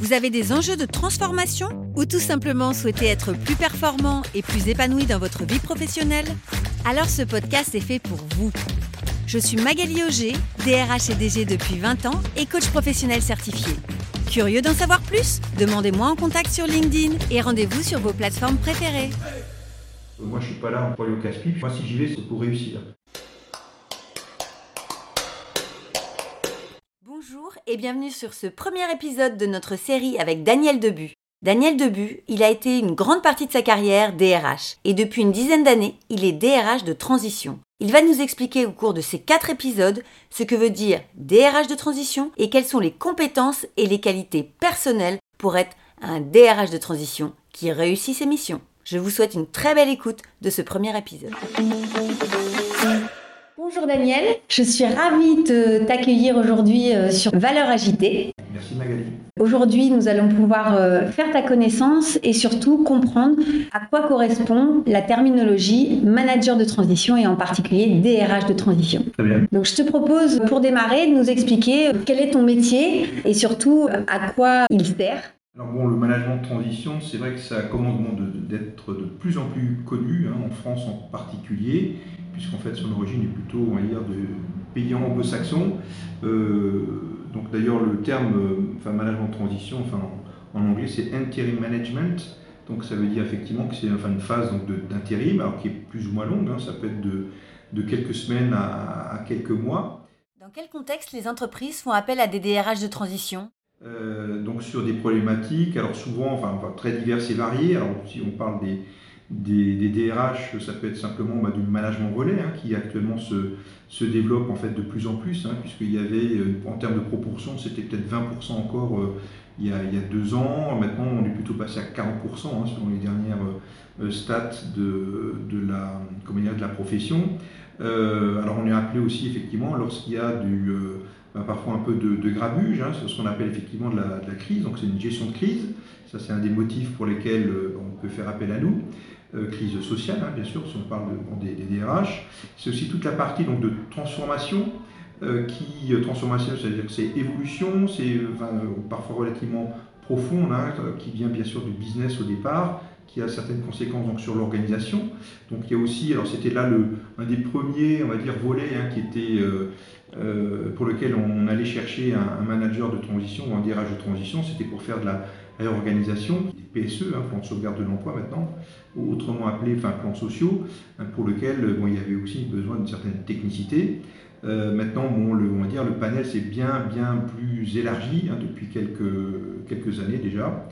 vous avez des enjeux de transformation ou tout simplement souhaitez être plus performant et plus épanoui dans votre vie professionnelle? Alors ce podcast est fait pour vous. Je suis Magali Auger, DRH et DG depuis 20 ans et coach professionnel certifié. Curieux d'en savoir plus? Demandez-moi en contact sur LinkedIn et rendez-vous sur vos plateformes préférées. Moi, je suis pas là pour aller au casse-pipe. Moi, si j'y vais, c'est pour réussir. Et bienvenue sur ce premier épisode de notre série avec Daniel Debu. Daniel Debu, il a été une grande partie de sa carrière DRH et depuis une dizaine d'années, il est DRH de transition. Il va nous expliquer au cours de ces quatre épisodes ce que veut dire DRH de transition et quelles sont les compétences et les qualités personnelles pour être un DRH de transition qui réussit ses missions. Je vous souhaite une très belle écoute de ce premier épisode. Bonjour Daniel, je suis ravie de t'accueillir aujourd'hui euh, sur Valeurs agitées. Merci Magali. Aujourd'hui, nous allons pouvoir euh, faire ta connaissance et surtout comprendre à quoi correspond la terminologie manager de transition et en particulier DRH de transition. Très bien. Donc, je te propose pour démarrer de nous expliquer euh, quel est ton métier et surtout à quoi il sert. Alors bon, le management de transition, c'est vrai que ça commence de- d'être de plus en plus connu, hein, en France en particulier, puisqu'en fait son origine est plutôt, on va dire, de pays anglo-saxons. Euh, donc d'ailleurs le terme, euh, enfin management de transition, enfin en, anglais c'est interim management. Donc ça veut dire effectivement que c'est enfin, une phase d'intérim, alors qui est plus ou moins longue, hein, ça peut être de, de quelques semaines à- à quelques mois. Dans quel contexte les entreprises font appel à des DRH de transition? Euh, donc sur des problématiques, alors souvent, enfin, enfin, très diverses et variées. Alors si on parle des, des, DRH, ça peut être simplement bah, du management relais hein, qui actuellement se, développe en fait de plus en plus, hein, puisqu'il y avait, euh, en termes de proportion, c'était peut-être 20% encore euh, il, y a, deux ans. Maintenant, on est plutôt passé à 40% hein, selon les dernières euh, stats de, la, profession. Alors on est appelé aussi effectivement lorsqu'il y a du... ben, parfois un peu de, grabuge, hein, ce qu'on appelle effectivement de la, de la crise, donc c'est une gestion de crise, ça c'est un des motifs pour lesquels on peut faire appel à nous, Euh, crise sociale hein, bien sûr, si on parle de, des, DRH, c'est aussi toute la partie donc, de transformation, euh, qui, euh, transformation c'est-à-dire que c'est évolution, c'est parfois relativement profonde, hein, qui vient bien sûr du business au départ, qui a certaines conséquences donc, sur l'organisation. Donc il y a aussi, alors c'était là le, un des premiers, on va dire, volets hein, qui était, pour lequel on allait chercher un, un manager de transition ou un DRH de transition, c'était pour faire de la réorganisation, PSE, hein, plan de sauvegarde de l'emploi maintenant, autrement appelé enfin, plans sociaux, hein, pour lequel bon, il y avait aussi besoin d'une certaine technicité. Euh, maintenant, bon, le, on va dire, le panel s'est bien, bien plus élargi hein, depuis quelques, quelques années déjà,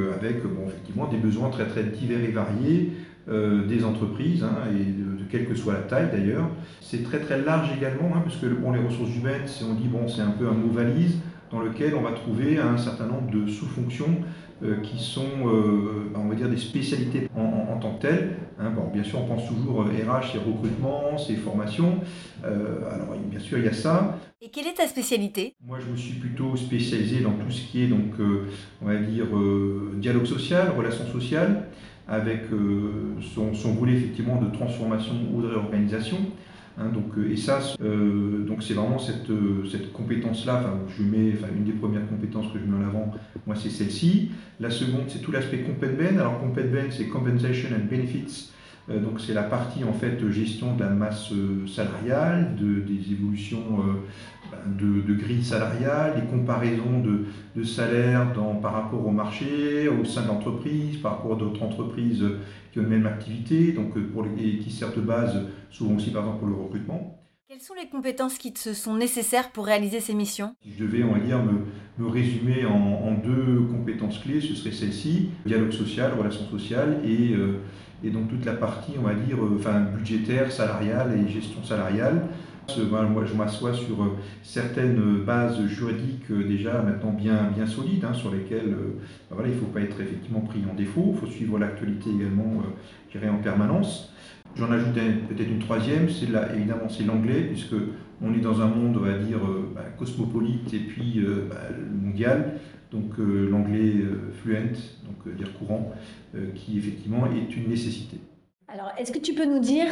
euh, avec bon, effectivement des besoins très, très divers et variés euh, des entreprises, et de, quelle que soit la taille d'ailleurs. C'est très très large également, hein, les ressources humaines, on dit bon, c'est un peu un mot valise dans lequel on va trouver un certain nombre de sous-fonctions euh, qui sont, euh, on va dire, des spécialités en, en- en tant que telles. hein. Bon, bien sûr, on pense toujours euh, RH, c'est recrutement, c'est formation. Euh, alors, bien sûr, il y a ça. Et quelle est ta spécialité? Moi, je me suis plutôt spécialisé dans tout ce qui est, donc, euh, on va dire, euh, dialogue social, relations sociales, avec euh, son, son volet effectivement de transformation ou de réorganisation. Hein, donc, euh, et ça, euh, donc c'est vraiment cette, euh, cette compétence-là. Enfin, je mets, enfin, une des premières compétences que je mets en avant, moi, c'est celle-ci. La seconde, c'est tout l'aspect CompetBen. Alors, CompetBen, c'est Compensation and Benefits. Euh, donc, c'est la partie en fait gestion de la masse euh, salariale, de, des évolutions euh, ben, de, de grille salariale, les comparaisons de, de salaires dans, par rapport au marché, au sein de l'entreprise, par rapport à d'autres entreprises qui ont une même activité, donc pour les, et qui servent de base souvent aussi par exemple pour le recrutement. Quelles sont les compétences qui te sont nécessaires pour réaliser ces missions? Si je devais, on va dire, me, me résumer en, en deux compétences clés, ce serait celle-ci, dialogue social, relations sociales, et, euh, et donc toute la partie, on va dire, euh, enfin, budgétaire, salariale et gestion salariale. Je m'assois sur certaines bases juridiques déjà maintenant bien, bien solides, hein, sur lesquelles ben voilà, il ne faut pas être effectivement pris en défaut, il faut suivre l'actualité également en permanence. J'en ajoute peut-être une troisième, c'est évidemment c'est l'anglais, puisque on est dans un monde, on va dire, euh, bah, cosmopolite et puis euh, bah, mondial, donc euh, l'anglais fluent, donc dire courant, qui effectivement est une nécessité. Alors, est-ce que tu peux nous dire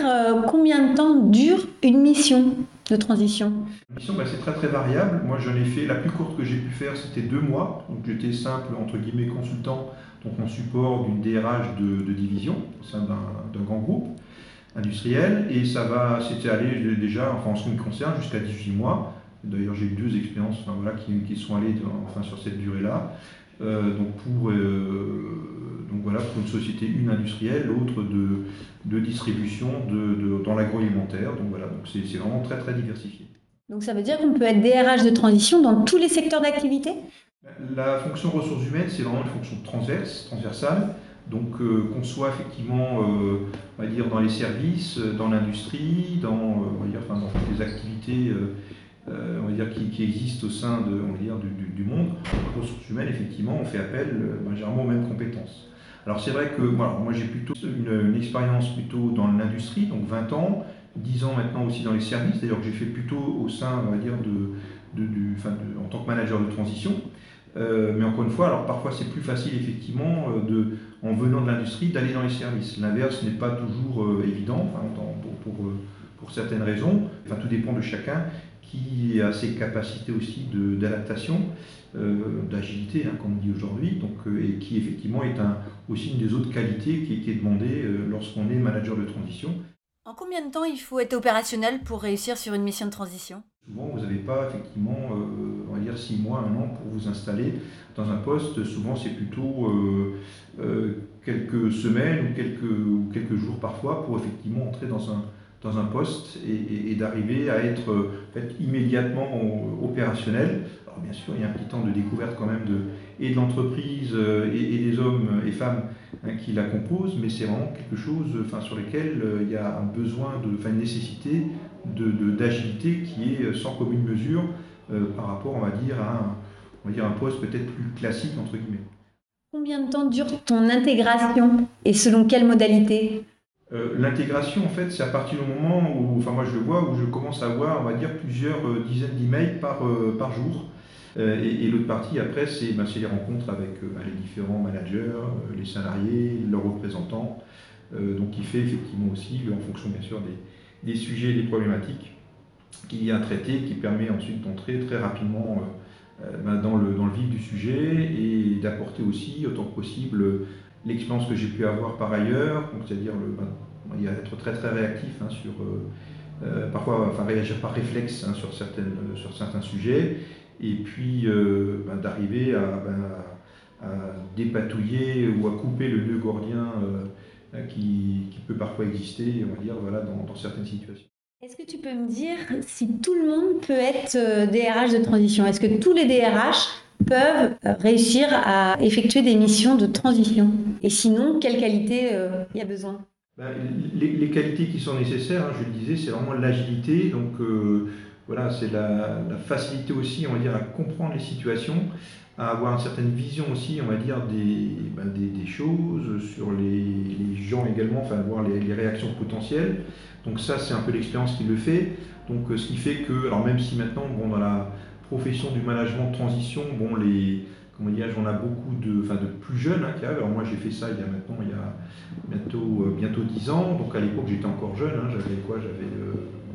combien de temps dure une mission de transition? Une mission, bah, c'est très très variable. Moi, j'en ai fait, la plus courte que j'ai pu faire, c'était deux mois. Donc, j'étais simple, entre guillemets, consultant, donc en support d'une DRH de, de division au sein d'un grand groupe industriel et ça va, c'était allé déjà, enfin en ce qui me concerne, jusqu'à 18 mois. D'ailleurs, j'ai eu deux expériences enfin, voilà, qui, qui, sont allées enfin, sur cette durée-là. Euh, donc, pour, euh, donc voilà, pour une société, une industrielle, l'autre de, de distribution de, de, dans l'agroalimentaire. Donc voilà, donc c'est, c'est vraiment très très diversifié. Donc ça veut dire qu'on peut être DRH de transition dans tous les secteurs d'activité? La fonction ressources humaines, c'est vraiment une fonction transverse, transversale. Donc euh, qu'on soit effectivement, euh, on va dire, dans les services, dans l'industrie, dans, on va dire, enfin, dans toutes les activités on va dire, qui, qui, existent au sein de, on va dire, du, du, monde, les ressources humaines, effectivement, on fait appel ben, généralement aux mêmes compétences. Alors c'est vrai que moi j'ai plutôt une, expérience plutôt dans l'industrie, donc 20 ans, 10 ans maintenant aussi dans les services, d'ailleurs que j'ai fait plutôt au sein, on va dire, de, du, en tant que manager de transition. Euh, mais encore une fois, alors parfois c'est plus facile effectivement euh, de, en venant de l'industrie d'aller dans les services. L'inverse n'est pas toujours euh, évident pour, pour, certaines raisons. Enfin, tout dépend de chacun qui a ses capacités aussi d'adaptation, d'agilité, hein, comme on dit aujourd'hui, donc et qui effectivement est un, aussi une des autres qualités qui, qui est demandée lorsqu'on est manager de transition. En combien de temps il faut être opérationnel pour réussir sur une mission de transition? Souvent, vous n'avez pas effectivement, euh, on va dire, six mois, un an pour vous installer dans un poste. Souvent, c'est plutôt euh, euh, quelques semaines ou quelques, ou quelques jours parfois pour effectivement entrer dans un, dans un poste et, d'arriver à être fait, immédiatement opérationnel. Alors bien sûr, il y a un petit temps de découverte quand même de, et de l'entreprise et, des hommes et femmes hein, qui la composent, mais c'est vraiment quelque chose enfin, sur lequel il y a un besoin, de, enfin, une nécessité d'agilité de, qui est sans commune mesure euh, par rapport, on va dire, à un, on va dire un poste peut-être plus classique, entre guillemets. Combien de temps dure ton intégration et selon quelle modalité? Euh, L'intégration, en fait, c'est à partir du moment où, enfin moi je le vois, où je commence à avoir, on va plusieurs euh, dizaines d'emails par, par jour. et, l'autre partie, après, c'est ben, les rencontres avec ben, les différents managers, les salariés, leurs représentants. donc, qui fait effectivement aussi, en fonction bien sûr des, sujets des problématiques qu'il y a à traiter, qui permet ensuite d'entrer très rapidement euh, euh, ben, dans, le, dans le vif du sujet et d'apporter aussi autant que possible l'expérience que j'ai pu avoir par ailleurs, c'est-à-dire ben, être très très réactif hein, sur euh, parfois enfin, réagir par réflexe hein, sur, certaines, sur certains sujets, et puis ben, d'arriver à, à, dépatouiller ou à couper le nœud gordien euh, qui, peut parfois exister, on va dire, voilà, dans, certaines situations. Est-ce que tu peux me dire si tout le monde peut être DRH euh, de transition? Est-ce que tous les DRH peuvent euh, réussir à effectuer des missions de transition Et sinon, quelles qualités il y a besoin? Ben, les, qualités qui sont nécessaires, hein, je le disais, c'est vraiment l'agilité. Donc voilà, c'est la, facilité aussi, on va dire, à comprendre les situations, à avoir une certaine vision aussi, on va dire, des, ben, choses, sur les, les, gens également, enfin voir les, les réactions potentielles. Donc ça, c'est un peu l'expérience qui le fait. Donc euh, ce qui fait que, alors même si maintenant, bon, dans la profession du management de transition, bon, les, comment dire, on a beaucoup de, enfin, de plus jeunes hein, qui. Alors moi, j'ai fait ça il y a maintenant, il y a bientôt, euh, bientôt 10 ans. Donc à l'époque, j'étais encore jeune. Hein, j'avais quoi? J'avais euh,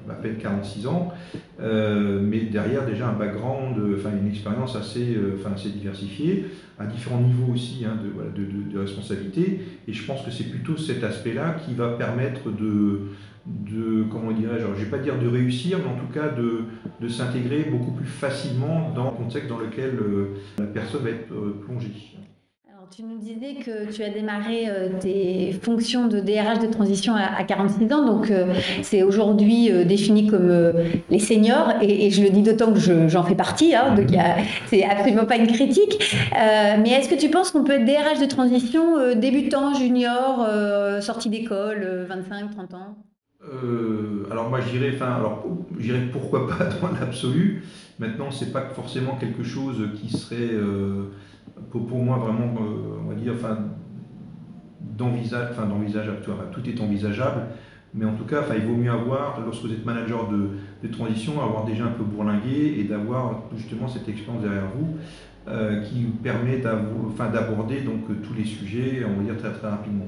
à peine 46 ans, euh, mais derrière déjà un background, enfin une expérience assez, euh, assez diversifiée, à différents niveaux aussi hein, de, responsabilité. Et je pense que c'est plutôt cet aspect-là qui va permettre de, de comment dirais-je, je ne vais pas dire de réussir, mais en tout cas de, s'intégrer beaucoup plus facilement dans le contexte dans lequel euh, la personne va être plongée tu nous disais que tu as démarré euh, tes fonctions de DRH de transition à, 46 ans, donc euh, c'est aujourd'hui euh, défini comme les seniors, et, je le dis d'autant que j'en fais partie, hein, donc c'est absolument pas une critique. mais est-ce que tu penses qu'on peut être DRH de transition débutant, junior, sorti d'école, 25, 30 ans? Alors moi je dirais, enfin, alors je pourquoi pas dans l'absolu. Maintenant, c'est pas forcément quelque chose qui serait pour, moi vraiment, on va dire, enfin, d'envisage, enfin d'envisageable. Tout est envisageable. Mais en tout cas, il vaut mieux avoir, lorsque vous êtes manager de, transition, avoir déjà un peu bourlingué et d'avoir justement cette expérience derrière vous euh, qui vous permet d'aborder tous les sujets, on va dire très très rapidement.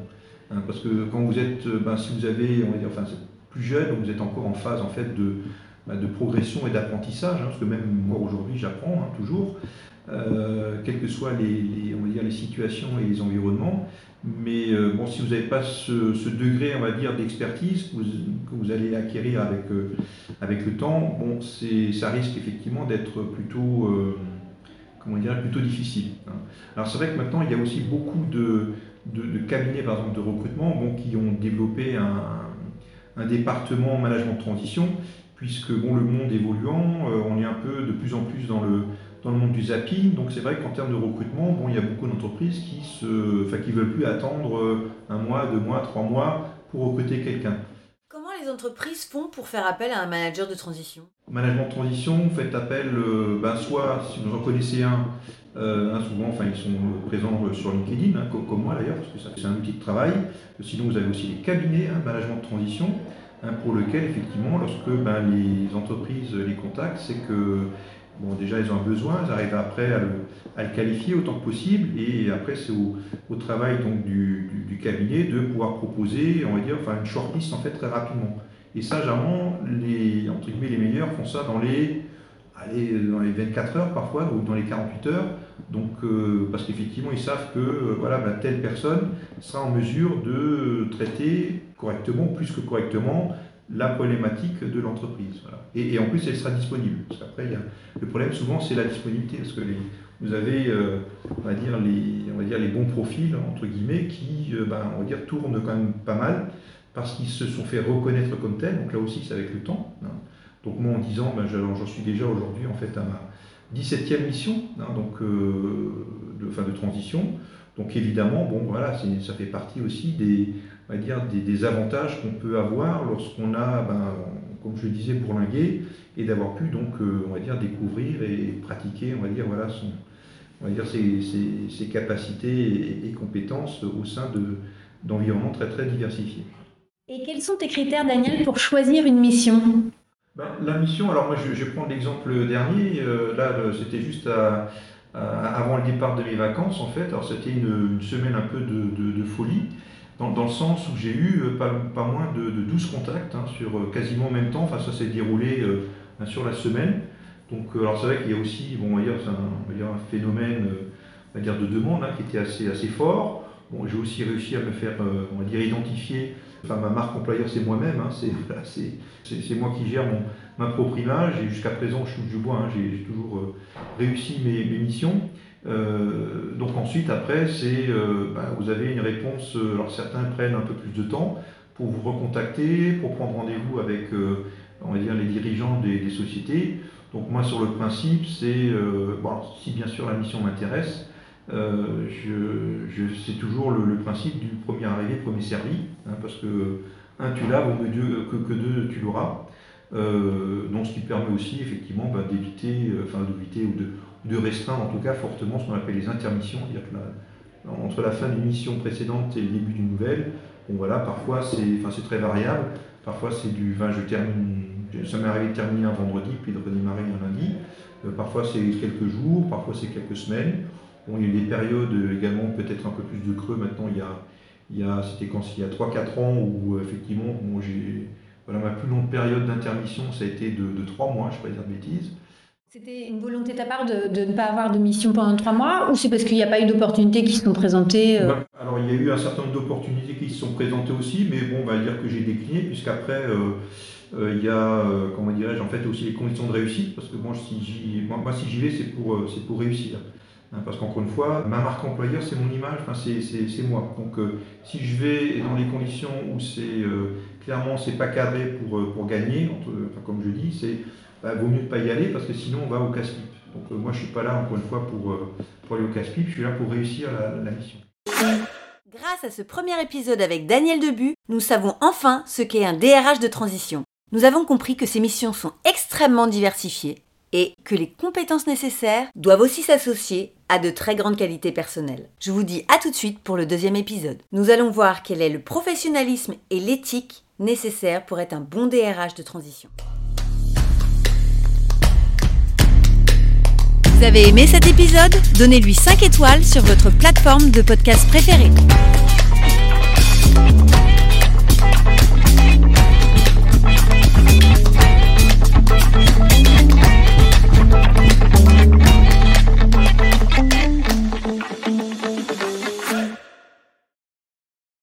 Hein, parce que quand vous êtes, euh, ben, si vous avez, on va dire, enfin, plus jeune, vous êtes encore en phase en fait de, ben, progression et d'apprentissage, hein, parce que même moi aujourd'hui j'apprends hein, toujours, euh, quelles que soient les, on va dire, les situations et les environnements. Mais euh, bon, si vous n'avez pas ce, degré, on va dire, d'expertise que vous, allez acquérir avec, euh, avec le temps, bon, ça risque effectivement d'être plutôt, comment dire, plutôt difficile. Hein. Alors c'est vrai que maintenant, il y a aussi beaucoup de, de, cabinets, par exemple, de recrutement, bon, qui ont développé un, un, département management de transition, puisque bon, le monde évoluant, on est un peu de plus en plus dans le dans le monde du zapping. Donc c'est vrai qu'en termes de recrutement, bon, il y a beaucoup d'entreprises qui ne enfin, qui veulent plus attendre euh, un mois, deux mois, trois mois pour recruter quelqu'un. Comment les entreprises font pour faire appel à un manager de transition? Management de transition, vous faites appel, euh, ben, soit si vous en connaissez un, euh, souvent enfin, ils sont présents sur LinkedIn, hein, comme, moi d'ailleurs, parce que c'est un outil de travail. Sinon vous avez aussi les cabinets, hein, management de transition, hein, pour lequel effectivement, lorsque ben, les entreprises les contactent, c'est que Bon, déjà, ils ont un besoin, ils arrivent après à le, qualifier autant que possible, et après, c'est au, travail donc, du, cabinet de pouvoir proposer, on va dire, enfin, une shortlist en fait très rapidement. Et ça, généralement, les, entre guillemets, les meilleurs font ça dans les, dans les 24 heures parfois, ou dans les 48 heures, donc, euh, parce qu'effectivement, ils savent que euh, voilà, bah, telle personne sera en mesure de traiter correctement, plus que correctement, la problématique de l'entreprise. Et, en plus, elle sera disponible. Parce qu'après, le problème souvent, c'est la disponibilité. Parce que vous avez, euh, on, va dire, les, on va dire, les bons profils, entre guillemets, qui euh, ben, on va dire, tournent quand même pas mal parce qu'ils se sont fait reconnaître comme tels. Donc là aussi, c'est avec le temps. Hein. Donc moi, en disant, ben, j'en suis déjà aujourd'hui en fait à ma 17e mission hein, donc, euh, de, fin, de transition. Donc évidemment, bon, voilà, ça fait partie aussi des, va dire, des, avantages qu'on peut avoir lorsqu'on a, ben, comme je le disais, bourlingué, et d'avoir pu donc, euh, on va dire, découvrir et pratiquer, on va dire, voilà, son, on va dire, ses, ses, capacités et, compétences au sein d'environnements très très diversifiés. Et quels sont tes critères, Daniel, pour choisir une mission? Ben, La mission, alors moi je, je prends l'exemple dernier, euh, là c'était juste avant le départ de mes vacances en fait, alors c'était une, semaine un peu de, de folie dans, le sens où j'ai eu euh, pas, moins de, 12 contacts hein, sur euh, quasiment en même temps. Enfin, ça s'est déroulé euh, sur la semaine. Donc, alors c'est vrai qu'il y a aussi, bon, dire, un, phénomène on va dire, de demande hein, qui était assez, assez fort. Bon, j'ai aussi réussi à me faire, on va dire, identifier. Enfin, ma marque employeur, c'est moi-même. Hein, c'est moi qui gère mon, ma propre image. Et jusqu'à présent, je touche du bois. j'ai toujours réussi mes missions. Euh, donc ensuite, après, c'est euh, bah, vous avez une réponse. Euh, alors certains prennent un peu plus de temps pour vous recontacter, pour prendre rendez-vous avec, on va dire, les dirigeants des, sociétés. Donc moi, sur le principe, c'est bon, si bien sûr la mission m'intéresse, je, c'est toujours le, principe du premier arrivé, premier servi, hein, parce que un tu l'as, vaut mieux que, que deux tu l'auras. donc ce qui permet aussi effectivement bah, d'éviter, enfin d'éviter ou de de restreindre en tout cas fortement ce qu'on appelle les intermissions, c'est-à-dire que entre la fin d'une mission précédente et le début d'une nouvelle, bon voilà, parfois c'est enfin, très variable, parfois c'est du, enfin, je termine, ça m'est arrivé de terminer un vendredi puis de redémarrer un lundi, euh, parfois c'est quelques jours, parfois c'est quelques semaines. Bon, il y a des périodes également peut-être un peu plus de creux maintenant, il y a, il y a c'était quand il y a 3-4 ans où euh, effectivement j'ai voilà, ma plus longue période d'intermission ça a été de, de 3 mois, je ne vais pas dire de bêtises. C'était une volonté de ta part de, ne pas avoir de mission pendant trois mois ou c'est parce qu'il n'y a pas eu d'opportunités qui se sont présentées euh Alors il y a eu un certain nombre d'opportunités qui se sont présentées aussi, mais bon, on va dire que j'ai décliné puisqu'après euh, euh, il y a, comment dirais-je, en fait aussi les conditions de réussite parce que moi si j'y, moi, si j'y vais c'est pour, c'est pour réussir. Hein, parce qu'encore une fois, ma marque employeur c'est mon image, c'est, moi. Donc si je vais dans les conditions où c'est clairement c'est pas cadré pour, pour gagner, comme je dis, c'est bah, vaut mieux ne pas y aller parce que sinon on va au casse-pipe. Donc euh, moi je ne suis pas là encore une fois pour, euh, pour aller au casse-pipe, je suis là pour réussir la, mission. Grâce Grâce à ce premier épisode avec Daniel Debu, nous savons enfin ce qu'est un DRH de transition. Nous avons compris que ces missions sont extrêmement diversifiées et que les compétences nécessaires doivent aussi s'associer à de très grandes qualités personnelles. Je vous dis à tout de suite pour le deuxième épisode. Nous allons voir quel est le professionnalisme et l'éthique nécessaires pour être un bon DRH de transition. Vous avez aimé cet épisode? Donnez-lui 5 étoiles sur votre plateforme de podcast préférée.